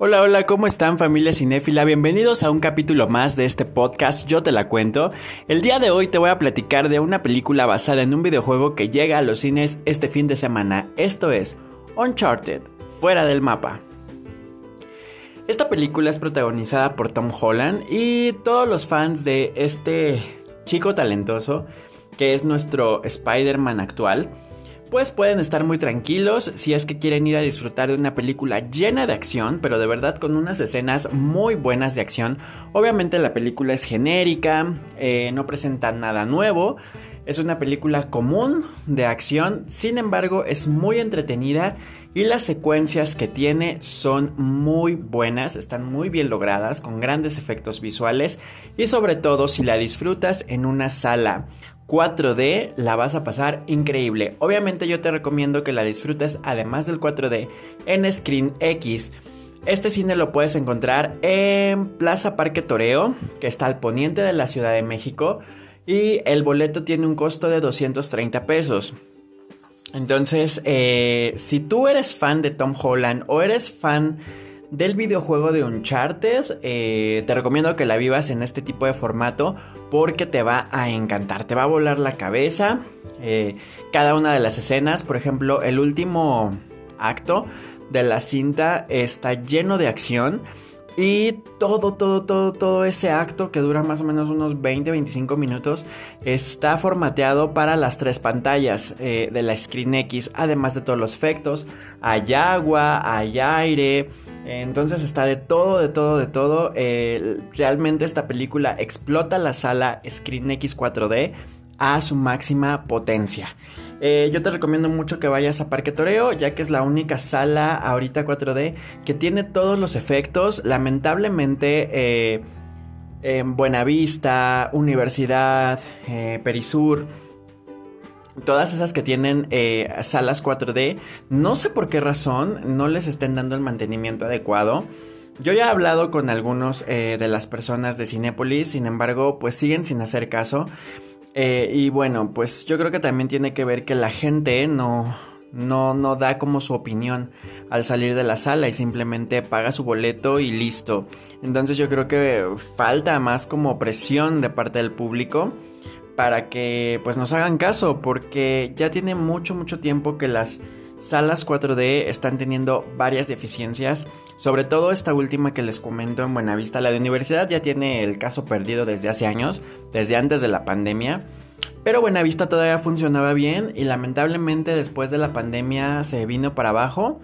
Hola, hola, ¿cómo están familia cinéfila? Bienvenidos a un capítulo más de este podcast, yo te la cuento. El día de hoy te voy a platicar de una película basada en un videojuego que llega a los cines este fin de semana. Esto es Uncharted, fuera del mapa. Esta película es protagonizada por Tom Holland y todos los fans de este chico talentoso que es nuestro Spider-Man actual pues pueden estar muy tranquilos si es que quieren ir a disfrutar de una película llena de acción, pero de verdad con unas escenas muy buenas de acción. Obviamente la película es genérica, eh, no presenta nada nuevo, es una película común de acción, sin embargo es muy entretenida y las secuencias que tiene son muy buenas, están muy bien logradas, con grandes efectos visuales y sobre todo si la disfrutas en una sala 4D la vas a pasar increíble. Obviamente yo te recomiendo que la disfrutes además del 4D en Screen X. Este cine lo puedes encontrar en Plaza Parque Toreo, que está al poniente de la Ciudad de México, y el boleto tiene un costo de 230 pesos. Entonces, eh, si tú eres fan de Tom Holland o eres fan del videojuego de Uncharted, eh, te recomiendo que la vivas en este tipo de formato porque te va a encantar, te va a volar la cabeza. Eh, cada una de las escenas, por ejemplo, el último acto de la cinta está lleno de acción. Y todo, todo, todo, todo ese acto que dura más o menos unos 20-25 minutos está formateado para las tres pantallas eh, de la Screen X, además de todos los efectos. Hay agua, hay aire, entonces está de todo, de todo, de todo. Eh, realmente esta película explota la sala Screen X 4D a su máxima potencia. Eh, yo te recomiendo mucho que vayas a Parque Toreo, ya que es la única sala ahorita 4D que tiene todos los efectos. Lamentablemente, eh, en Buenavista, Universidad, Perisur todas esas que tienen eh, salas 4D, no sé por qué razón no les estén dando el mantenimiento adecuado. Yo ya he hablado con algunos eh, de las personas de Cinépolis, sin embargo, pues siguen sin hacer caso. Eh, y bueno, pues yo creo que también tiene que ver que la gente no, no, no da como su opinión al salir de la sala y simplemente paga su boleto y listo. Entonces yo creo que falta más como presión de parte del público para que pues nos hagan caso porque ya tiene mucho mucho tiempo que las salas 4D están teniendo varias deficiencias, sobre todo esta última que les comento en Buenavista, la de universidad ya tiene el caso perdido desde hace años, desde antes de la pandemia. Pero Buenavista todavía funcionaba bien y lamentablemente después de la pandemia se vino para abajo.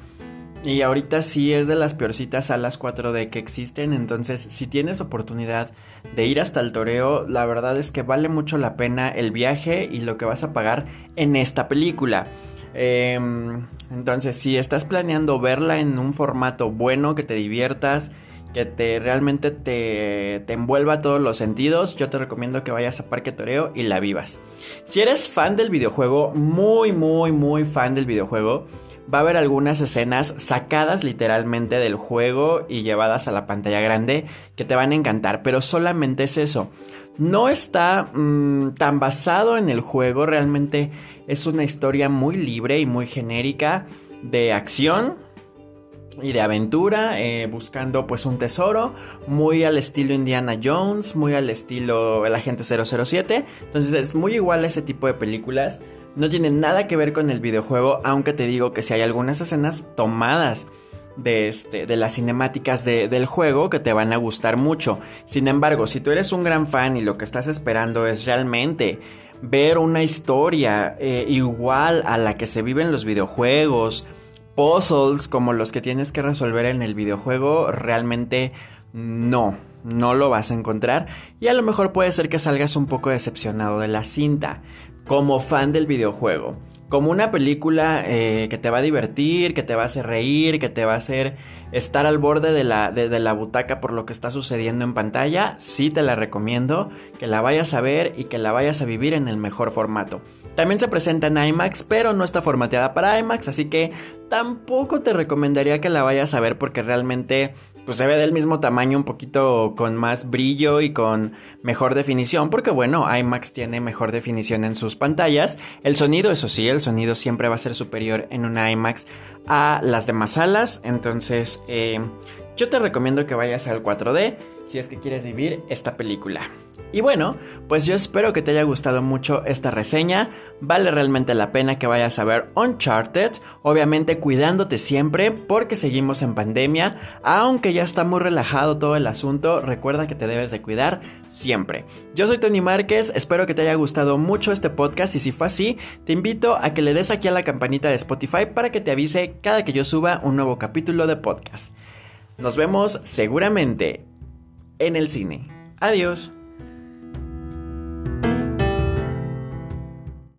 Y ahorita sí es de las peorcitas salas 4D que existen, entonces si tienes oportunidad de ir hasta el toreo, la verdad es que vale mucho la pena el viaje y lo que vas a pagar en esta película. Em, entonces si estás planeando verla en un formato bueno, que te diviertas, que te realmente te, te envuelva todos los sentidos, yo te recomiendo que vayas a Parque Toreo y la vivas. Si eres fan del videojuego, muy, muy, muy fan del videojuego, va a haber algunas escenas sacadas literalmente del juego y llevadas a la pantalla grande que te van a encantar, pero solamente es eso. No está mm, tan basado en el juego, realmente es una historia muy libre y muy genérica de acción, y de aventura, eh, buscando pues un tesoro, muy al estilo Indiana Jones, muy al estilo El Agente 007. Entonces es muy igual a ese tipo de películas. No tiene nada que ver con el videojuego, aunque te digo que si hay algunas escenas tomadas de, este, de las cinemáticas del juego que te van a gustar mucho. Sin embargo, si tú eres un gran fan y lo que estás esperando es realmente ver una historia eh, igual a la que se vive en los videojuegos, puzzles como los que tienes que resolver en el videojuego, realmente no, no lo vas a encontrar. Y a lo mejor puede ser que salgas un poco decepcionado de la cinta como fan del videojuego. Como una película eh, que te va a divertir, que te va a hacer reír, que te va a hacer estar al borde de la, de, la butaca por lo que está sucediendo en pantalla, sí te la recomiendo que la vayas a ver y que la vayas a vivir en el mejor formato. También se presenta en IMAX, pero no está formateada para IMAX, así que tampoco te recomendaría que la vayas a ver porque realmente pues se ve del mismo tamaño, un poquito con más brillo y con mejor definición, porque bueno, IMAX tiene mejor definición en sus pantallas. El sonido, eso sí, el sonido siempre va a ser superior en una IMAX a las demás salas, entonces... Eh, yo te recomiendo que vayas al 4D si es que quieres vivir esta película. Y bueno, pues yo espero que te haya gustado mucho esta reseña. Vale realmente la pena que vayas a ver Uncharted, obviamente cuidándote siempre porque seguimos en pandemia, aunque ya está muy relajado todo el asunto, recuerda que te debes de cuidar siempre. Yo soy Tony Márquez, espero que te haya gustado mucho este podcast y si fue así, te invito a que le des aquí a la campanita de Spotify para que te avise cada que yo suba un nuevo capítulo de podcast. Nos vemos seguramente en el cine. Adiós.